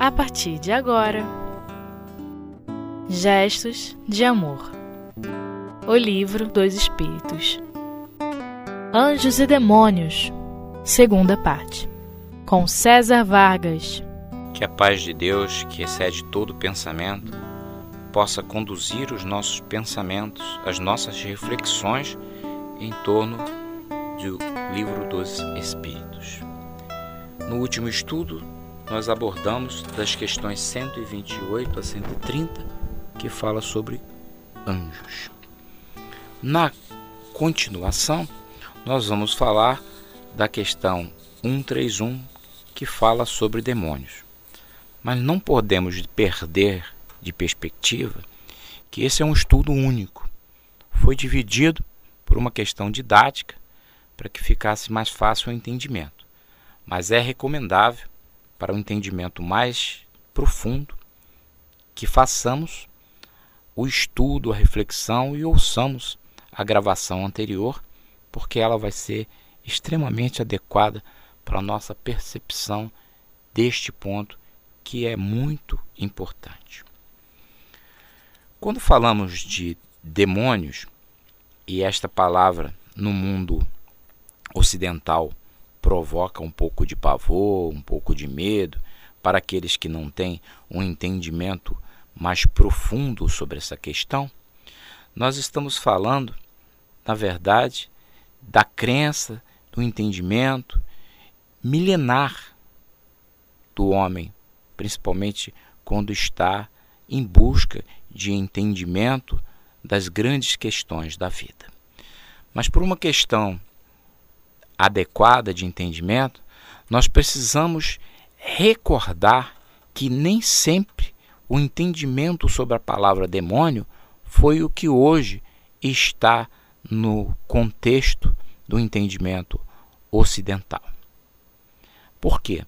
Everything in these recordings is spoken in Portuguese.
a partir de agora. Gestos de Amor. O Livro dos Espíritos. Anjos e Demônios. Segunda parte. Com César Vargas. Que a paz de Deus, que excede todo pensamento, possa conduzir os nossos pensamentos, as nossas reflexões em torno do Livro dos Espíritos. No último estudo, nós abordamos das questões 128 a 130, que fala sobre anjos. Na continuação, nós vamos falar da questão 131, que fala sobre demônios. Mas não podemos perder de perspectiva que esse é um estudo único. Foi dividido por uma questão didática para que ficasse mais fácil o entendimento. Mas é recomendável para um entendimento mais profundo, que façamos o estudo, a reflexão e ouçamos a gravação anterior, porque ela vai ser extremamente adequada para a nossa percepção deste ponto que é muito importante. Quando falamos de demônios, e esta palavra no mundo ocidental provoca um pouco de pavor, um pouco de medo para aqueles que não têm um entendimento mais profundo sobre essa questão, nós estamos falando, na verdade, da crença, do entendimento milenar do homem, principalmente quando está em busca de entendimento das grandes questões da vida. Mas por uma questão adequada de entendimento, nós precisamos recordar que nem sempre o entendimento sobre a palavra demônio foi o que hoje está no contexto do entendimento ocidental. Por quê?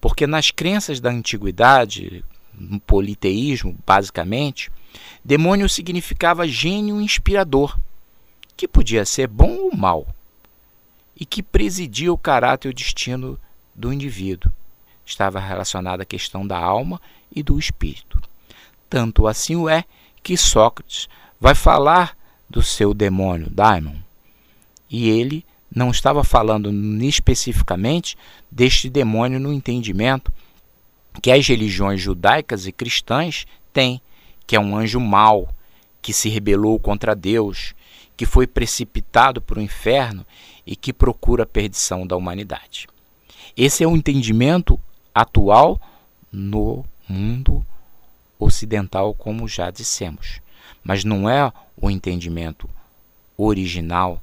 Porque nas crenças da antiguidade, no politeísmo, basicamente, demônio significava gênio inspirador, que podia ser bom ou mal e que presidia o caráter e o destino do indivíduo. Estava relacionado à questão da alma e do espírito. Tanto assim o é que Sócrates vai falar do seu demônio, Daimon. E ele não estava falando especificamente deste demônio no entendimento que as religiões judaicas e cristãs têm, que é um anjo mau, que se rebelou contra Deus, que foi precipitado para o inferno e que procura a perdição da humanidade. Esse é o entendimento atual no mundo ocidental, como já dissemos, mas não é o entendimento original,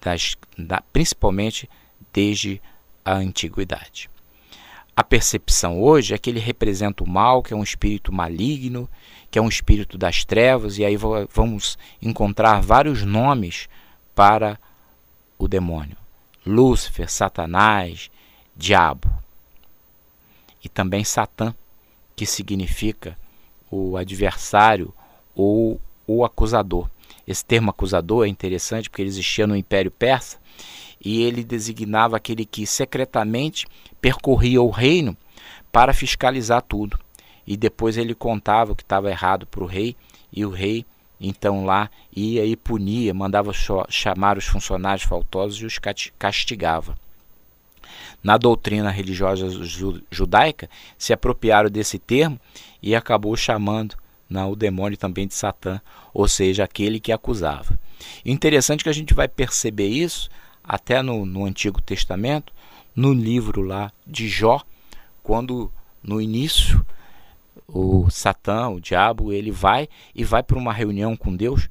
das, da, principalmente desde a antiguidade. A percepção hoje é que ele representa o mal, que é um espírito maligno, que é um espírito das trevas, e aí vamos encontrar vários nomes para o demônio: Lúcifer, Satanás, Diabo. E também Satã, que significa o adversário ou o acusador. Esse termo acusador é interessante porque ele existia no Império Persa e ele designava aquele que secretamente percorria o reino para fiscalizar tudo. E depois ele contava o que estava errado para o rei, e o rei então lá ia e punia, mandava chamar os funcionários faltosos e os castigava. Na doutrina religiosa judaica, se apropriaram desse termo e acabou chamando não, o demônio também de Satã, ou seja, aquele que acusava. Interessante que a gente vai perceber isso até no, no Antigo Testamento, no livro lá de Jó, quando no início o Satã, o diabo, ele vai e vai para uma reunião com Deus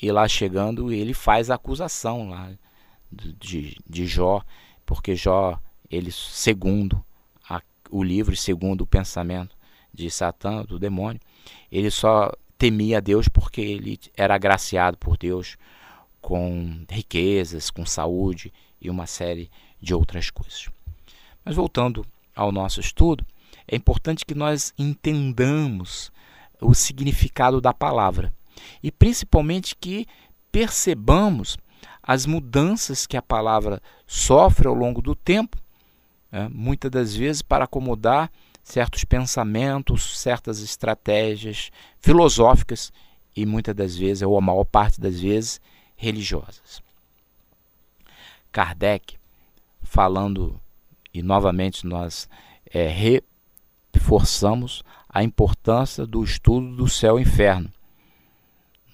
e lá chegando ele faz a acusação lá de, de Jó, porque Jó, ele segundo a, o livro, segundo o pensamento de Satã, do demônio, ele só temia Deus porque ele era agraciado por Deus com riquezas, com saúde e uma série de outras coisas. Mas voltando ao nosso estudo, é importante que nós entendamos o significado da palavra e principalmente que percebamos as mudanças que a palavra sofre ao longo do tempo, né? muitas das vezes para acomodar certos pensamentos, certas estratégias filosóficas e muitas das vezes, ou a maior parte das vezes, religiosas. Kardec, falando, e novamente nós é, reforçamos a importância do estudo do céu e inferno.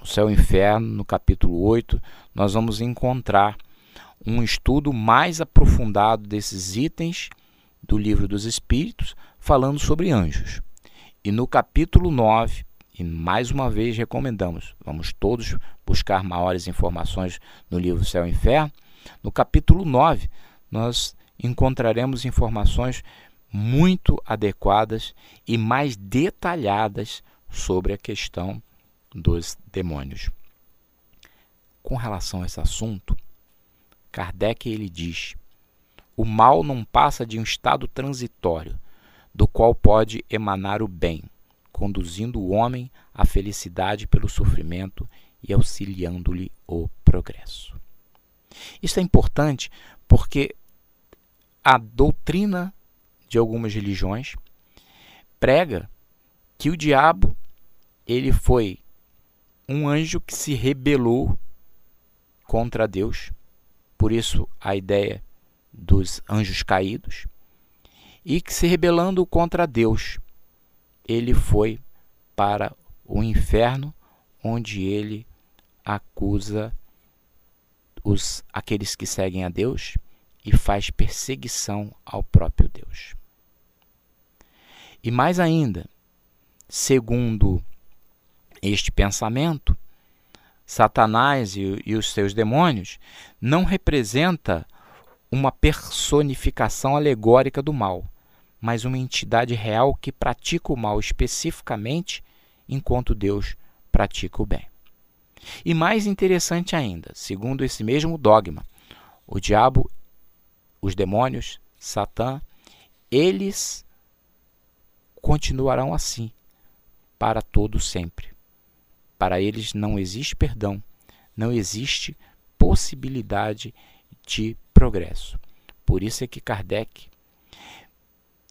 No céu e inferno, no capítulo 8, nós vamos encontrar um estudo mais aprofundado desses itens do livro dos Espíritos, falando sobre anjos. E no capítulo 9, e mais uma vez recomendamos, vamos todos buscar maiores informações no livro Céu e Inferno. No capítulo 9, nós encontraremos informações muito adequadas e mais detalhadas sobre a questão dos demônios. Com relação a esse assunto, Kardec ele diz: o mal não passa de um estado transitório, do qual pode emanar o bem, conduzindo o homem à felicidade pelo sofrimento e auxiliando-lhe o progresso. Isso é importante porque a doutrina de algumas religiões prega que o diabo ele foi um anjo que se rebelou contra Deus. Por isso a ideia dos anjos caídos, e que se rebelando contra Deus, ele foi para o inferno, onde ele acusa os aqueles que seguem a Deus e faz perseguição ao próprio Deus. E mais ainda, segundo este pensamento, Satanás e, e os seus demônios não representa uma personificação alegórica do mal, mas uma entidade real que pratica o mal especificamente, enquanto Deus pratica o bem. E mais interessante ainda, segundo esse mesmo dogma, o diabo, os demônios, Satã, eles continuarão assim para todo sempre. Para eles não existe perdão, não existe possibilidade de progresso. Por isso é que Kardec,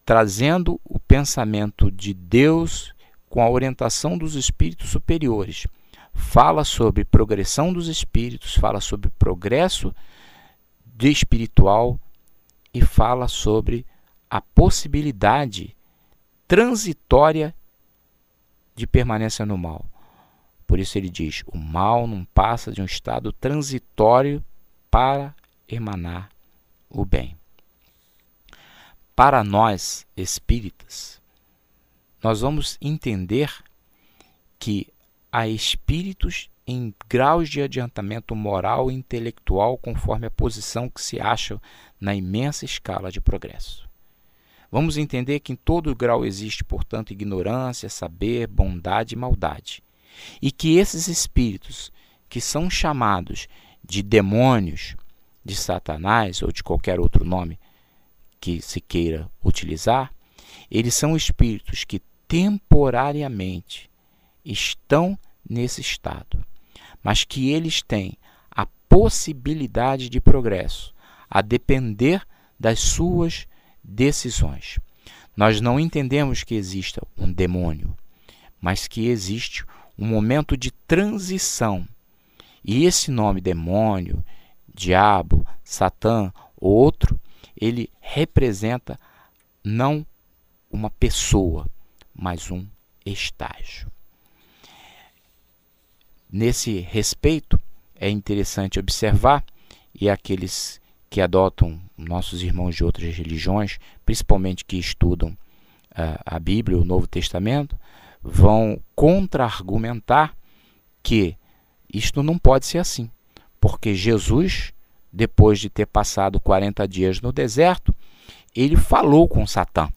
trazendo o pensamento de Deus com a orientação dos espíritos superiores, fala sobre progressão dos espíritos, fala sobre progresso de espiritual e fala sobre a possibilidade transitória de permanência no mal. Por isso ele diz: o mal não passa de um estado transitório para emanar o bem. Para nós espíritas, nós vamos entender que há espíritos em graus de adiantamento moral e intelectual conforme a posição que se acham na imensa escala de progresso. Vamos entender que em todo grau existe, portanto, ignorância, saber, bondade e maldade. E que esses espíritos, que são chamados de demônios, de Satanás ou de qualquer outro nome que se queira utilizar, eles são espíritos que temporariamente estão nesse estado, mas que eles têm a possibilidade de progresso, a depender das suas decisões. Nós não entendemos que exista um demônio, mas que existe um momento de transição. E esse nome demônio, diabo, Satã ou outro, ele representa não uma pessoa, mas um estágio. Nesse respeito, é interessante observar, e aqueles que adotam nossos irmãos de outras religiões, principalmente que estudam uh, a Bíblia, o Novo Testamento, vão contra-argumentar que isto não pode ser assim porque Jesus, depois de ter passado 40 dias no deserto, ele falou com Satã.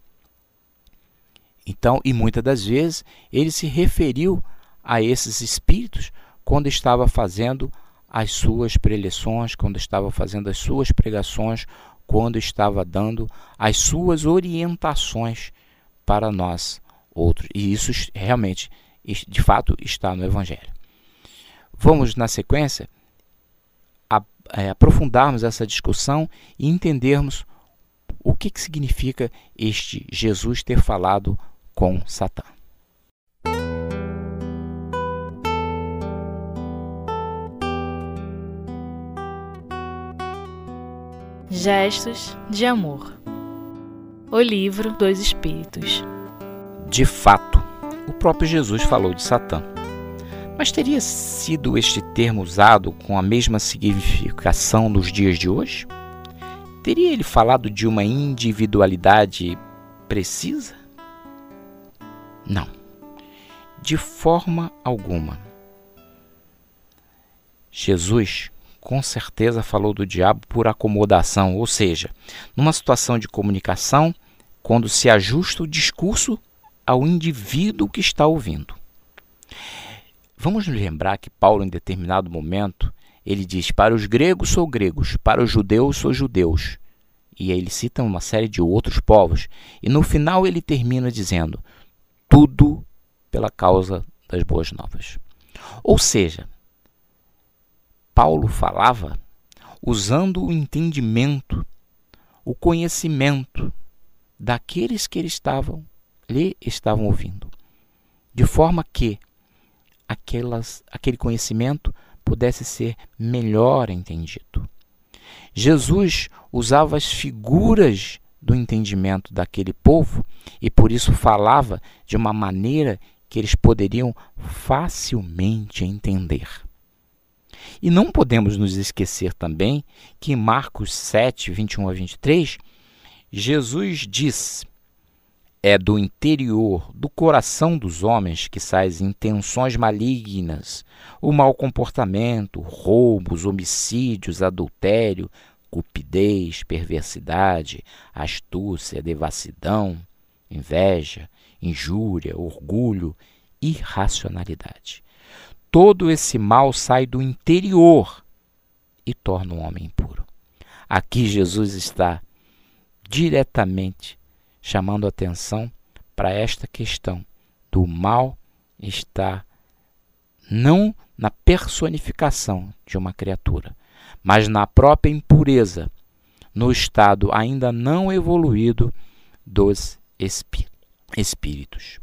Então, e muitas das vezes, ele se referiu a esses espíritos quando estava fazendo as suas preleções, quando estava fazendo as suas pregações, quando estava dando as suas orientações para nós outros. E isso realmente, de fato, está no Evangelho. Vamos na sequência é, aprofundarmos essa discussão e entendermos o que, que significa este Jesus ter falado com Satã. Gestos de Amor O Livro dos Espíritos De fato, o próprio Jesus falou de Satã. Mas teria sido este termo usado com a mesma significação nos dias de hoje? Teria ele falado de uma individualidade precisa? Não, de forma alguma. Jesus com certeza falou do diabo por acomodação, ou seja, numa situação de comunicação, quando se ajusta o discurso ao indivíduo que está ouvindo. Vamos nos lembrar que Paulo, em determinado momento, ele diz: Para os gregos sou gregos, para os judeus sou judeus. E aí ele cita uma série de outros povos. E no final ele termina dizendo: Tudo pela causa das boas novas. Ou seja, Paulo falava usando o entendimento, o conhecimento daqueles que ele estavam, lhe estavam ouvindo, de forma que aquelas, aquele conhecimento pudesse ser melhor entendido. Jesus usava as figuras do entendimento daquele povo e por isso falava de uma maneira que eles poderiam facilmente entender. E não podemos nos esquecer também que em Marcos 7, 21 a 23, Jesus diz: É do interior, do coração dos homens que saem intenções malignas, o mau comportamento, roubos, homicídios, adultério, cupidez, perversidade, astúcia, devassidão, inveja, injúria, orgulho, irracionalidade. Todo esse mal sai do interior e torna o homem impuro. Aqui Jesus está diretamente chamando atenção para esta questão do mal está não na personificação de uma criatura, mas na própria impureza, no estado ainda não evoluído dos espíritos.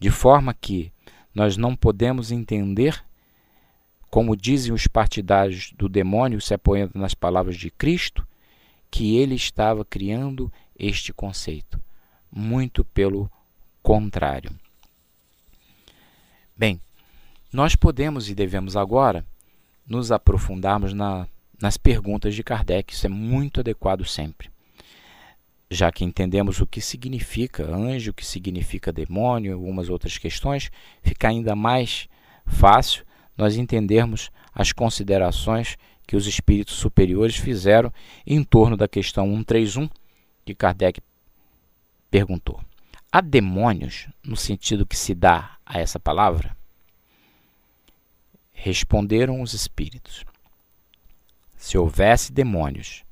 De forma que nós não podemos entender, como dizem os partidários do demônio, se apoiando nas palavras de Cristo, que ele estava criando este conceito. Muito pelo contrário. Bem, nós podemos e devemos agora nos aprofundarmos na, nas perguntas de Kardec, isso é muito adequado sempre já que entendemos o que significa anjo, o que significa demônio, algumas outras questões, fica ainda mais fácil nós entendermos as considerações que os espíritos superiores fizeram em torno da questão 131 que Kardec perguntou. Há demônios no sentido que se dá a essa palavra? Responderam os espíritos. Se houvesse demônios,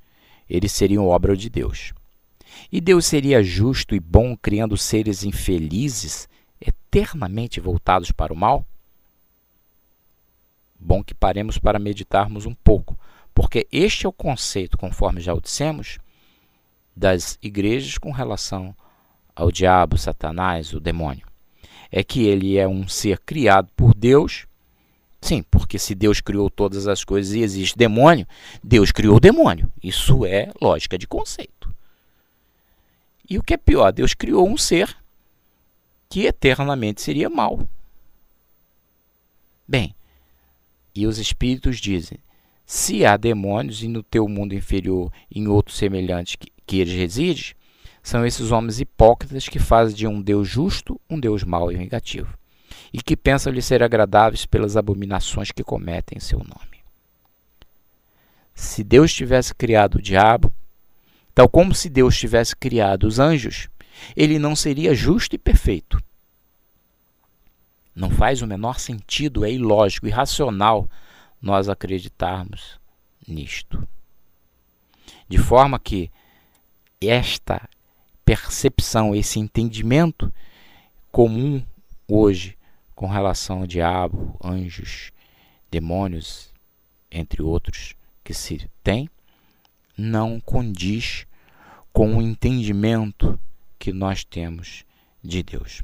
eles seriam obra de Deus. E Deus seria justo e bom criando seres infelizes, eternamente voltados para o mal? Bom que paremos para meditarmos um pouco, porque este é o conceito, conforme já o dissemos, das igrejas com relação ao diabo, Satanás, o demônio. É que ele é um ser criado por Deus. Sim, porque se Deus criou todas as coisas e existe demônio, Deus criou o demônio. Isso é lógica de conceito. E o que é pior, Deus criou um ser que eternamente seria mal. Bem, e os espíritos dizem: se há demônios e no teu mundo inferior, em outro semelhante que, que eles residem, são esses homens hipócritas que fazem de um Deus justo um Deus mau e negativo, e que pensam lhe ser agradáveis pelas abominações que cometem em seu nome. Se Deus tivesse criado o diabo, Tal como se Deus tivesse criado os anjos, ele não seria justo e perfeito. Não faz o menor sentido, é ilógico, irracional nós acreditarmos nisto. De forma que esta percepção, esse entendimento comum hoje com relação ao diabo, anjos, demônios, entre outros, que se tem, não condiz com o entendimento que nós temos de Deus.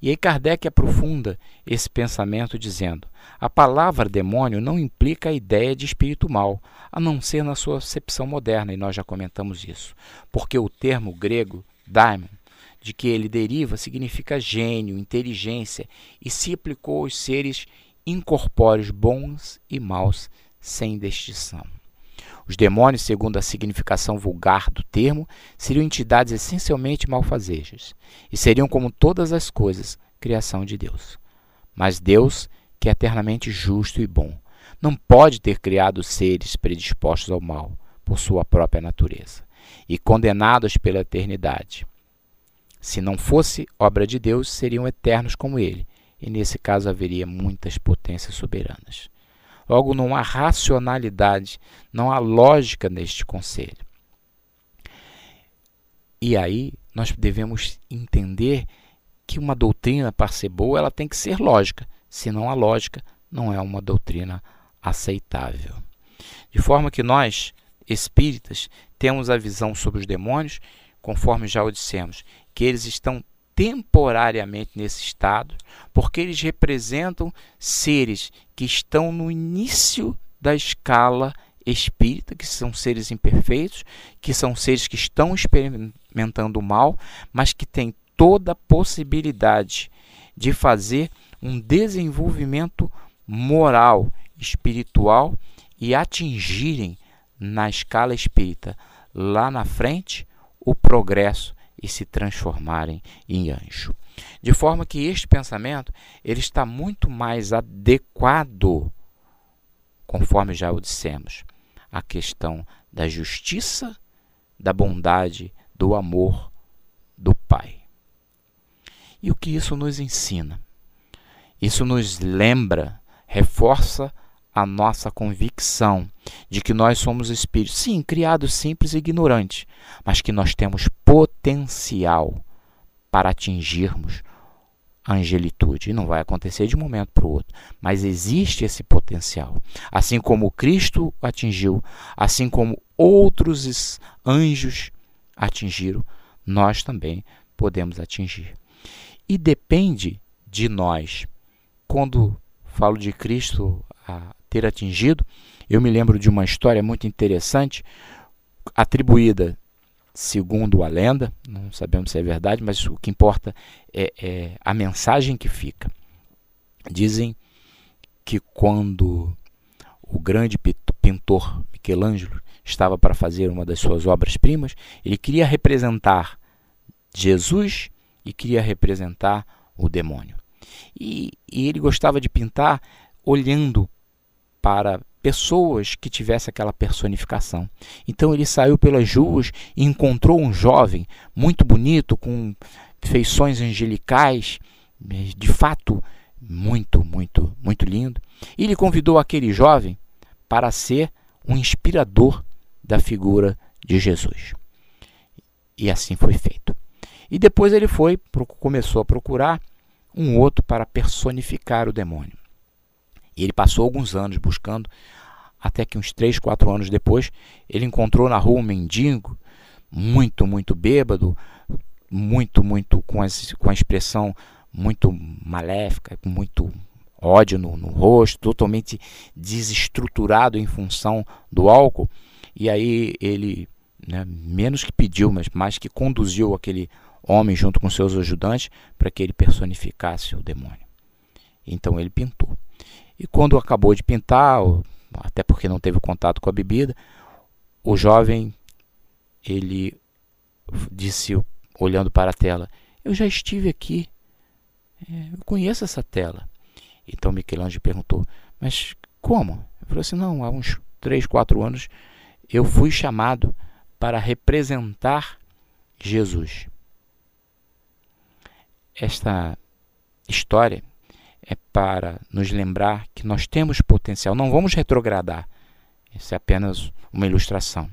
E aí Kardec aprofunda esse pensamento dizendo: a palavra demônio não implica a ideia de espírito mal, a não ser na sua acepção moderna, e nós já comentamos isso. Porque o termo grego daimon, de que ele deriva, significa gênio, inteligência, e se aplicou aos seres incorpóreos bons e maus sem distinção. Os demônios, segundo a significação vulgar do termo, seriam entidades essencialmente malfazejas e seriam, como todas as coisas, criação de Deus. Mas Deus, que é eternamente justo e bom, não pode ter criado seres predispostos ao mal por sua própria natureza e condenados pela eternidade. Se não fosse obra de Deus, seriam eternos como ele, e nesse caso haveria muitas potências soberanas. Logo, não há racionalidade, não há lógica neste conselho. E aí nós devemos entender que uma doutrina, para ser boa, ela tem que ser lógica. Se não há lógica, não é uma doutrina aceitável. De forma que nós, espíritas, temos a visão sobre os demônios, conforme já o dissemos, que eles estão temporariamente nesse estado, porque eles representam seres que estão no início da escala espírita, que são seres imperfeitos, que são seres que estão experimentando o mal, mas que têm toda a possibilidade de fazer um desenvolvimento moral, espiritual e atingirem na escala espírita lá na frente o progresso e se transformarem em anjo. De forma que este pensamento ele está muito mais adequado, conforme já o dissemos, à questão da justiça, da bondade, do amor do Pai. E o que isso nos ensina? Isso nos lembra, reforça a nossa convicção de que nós somos espíritos, sim, criados simples e ignorantes, mas que nós temos potencial para atingirmos a angelitude. E não vai acontecer de um momento para o outro, mas existe esse potencial. Assim como Cristo atingiu, assim como outros anjos atingiram, nós também podemos atingir. E depende de nós. Quando falo de Cristo ter atingido. Eu me lembro de uma história muito interessante, atribuída, segundo a lenda, não sabemos se é verdade, mas o que importa é, é a mensagem que fica. Dizem que quando o grande pintor Michelangelo estava para fazer uma das suas obras-primas, ele queria representar Jesus e queria representar o demônio. E, e ele gostava de pintar olhando para pessoas que tivessem aquela personificação. Então ele saiu pelas ruas e encontrou um jovem muito bonito, com feições angelicais, de fato muito, muito, muito lindo. E ele convidou aquele jovem para ser um inspirador da figura de Jesus. E assim foi feito. E depois ele foi, começou a procurar um outro para personificar o demônio. E ele passou alguns anos buscando, até que uns 3, 4 anos depois, ele encontrou na rua um mendigo, muito, muito bêbado, muito, muito com, esse, com a expressão muito maléfica, com muito ódio no, no rosto, totalmente desestruturado em função do álcool. E aí ele, né, menos que pediu, mas mais que conduziu aquele homem junto com seus ajudantes para que ele personificasse o demônio. Então ele pintou. E quando acabou de pintar, até porque não teve contato com a bebida, o jovem ele disse olhando para a tela: "Eu já estive aqui. É, eu conheço essa tela." Então Michelangelo perguntou: "Mas como?" Ele falou assim: "Não, há uns 3, 4 anos eu fui chamado para representar Jesus." Esta história é para nos lembrar que nós temos potencial. Não vamos retrogradar. Isso é apenas uma ilustração.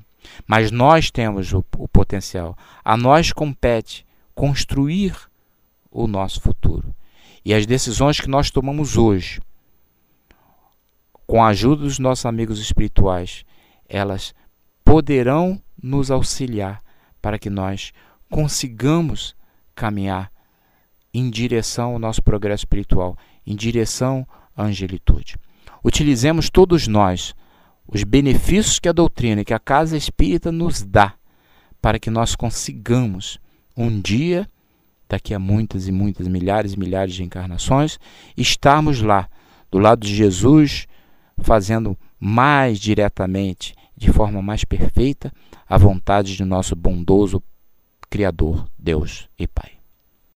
Mas nós temos o, o potencial. A nós compete construir o nosso futuro. E as decisões que nós tomamos hoje, com a ajuda dos nossos amigos espirituais, elas poderão nos auxiliar para que nós consigamos caminhar em direção ao nosso progresso espiritual, em direção à angelitude. Utilizemos todos nós os benefícios que a doutrina e que a casa espírita nos dá para que nós consigamos um dia, daqui a muitas e muitas milhares e milhares de encarnações, estarmos lá, do lado de Jesus, fazendo mais diretamente, de forma mais perfeita, a vontade de nosso bondoso Criador, Deus e Pai.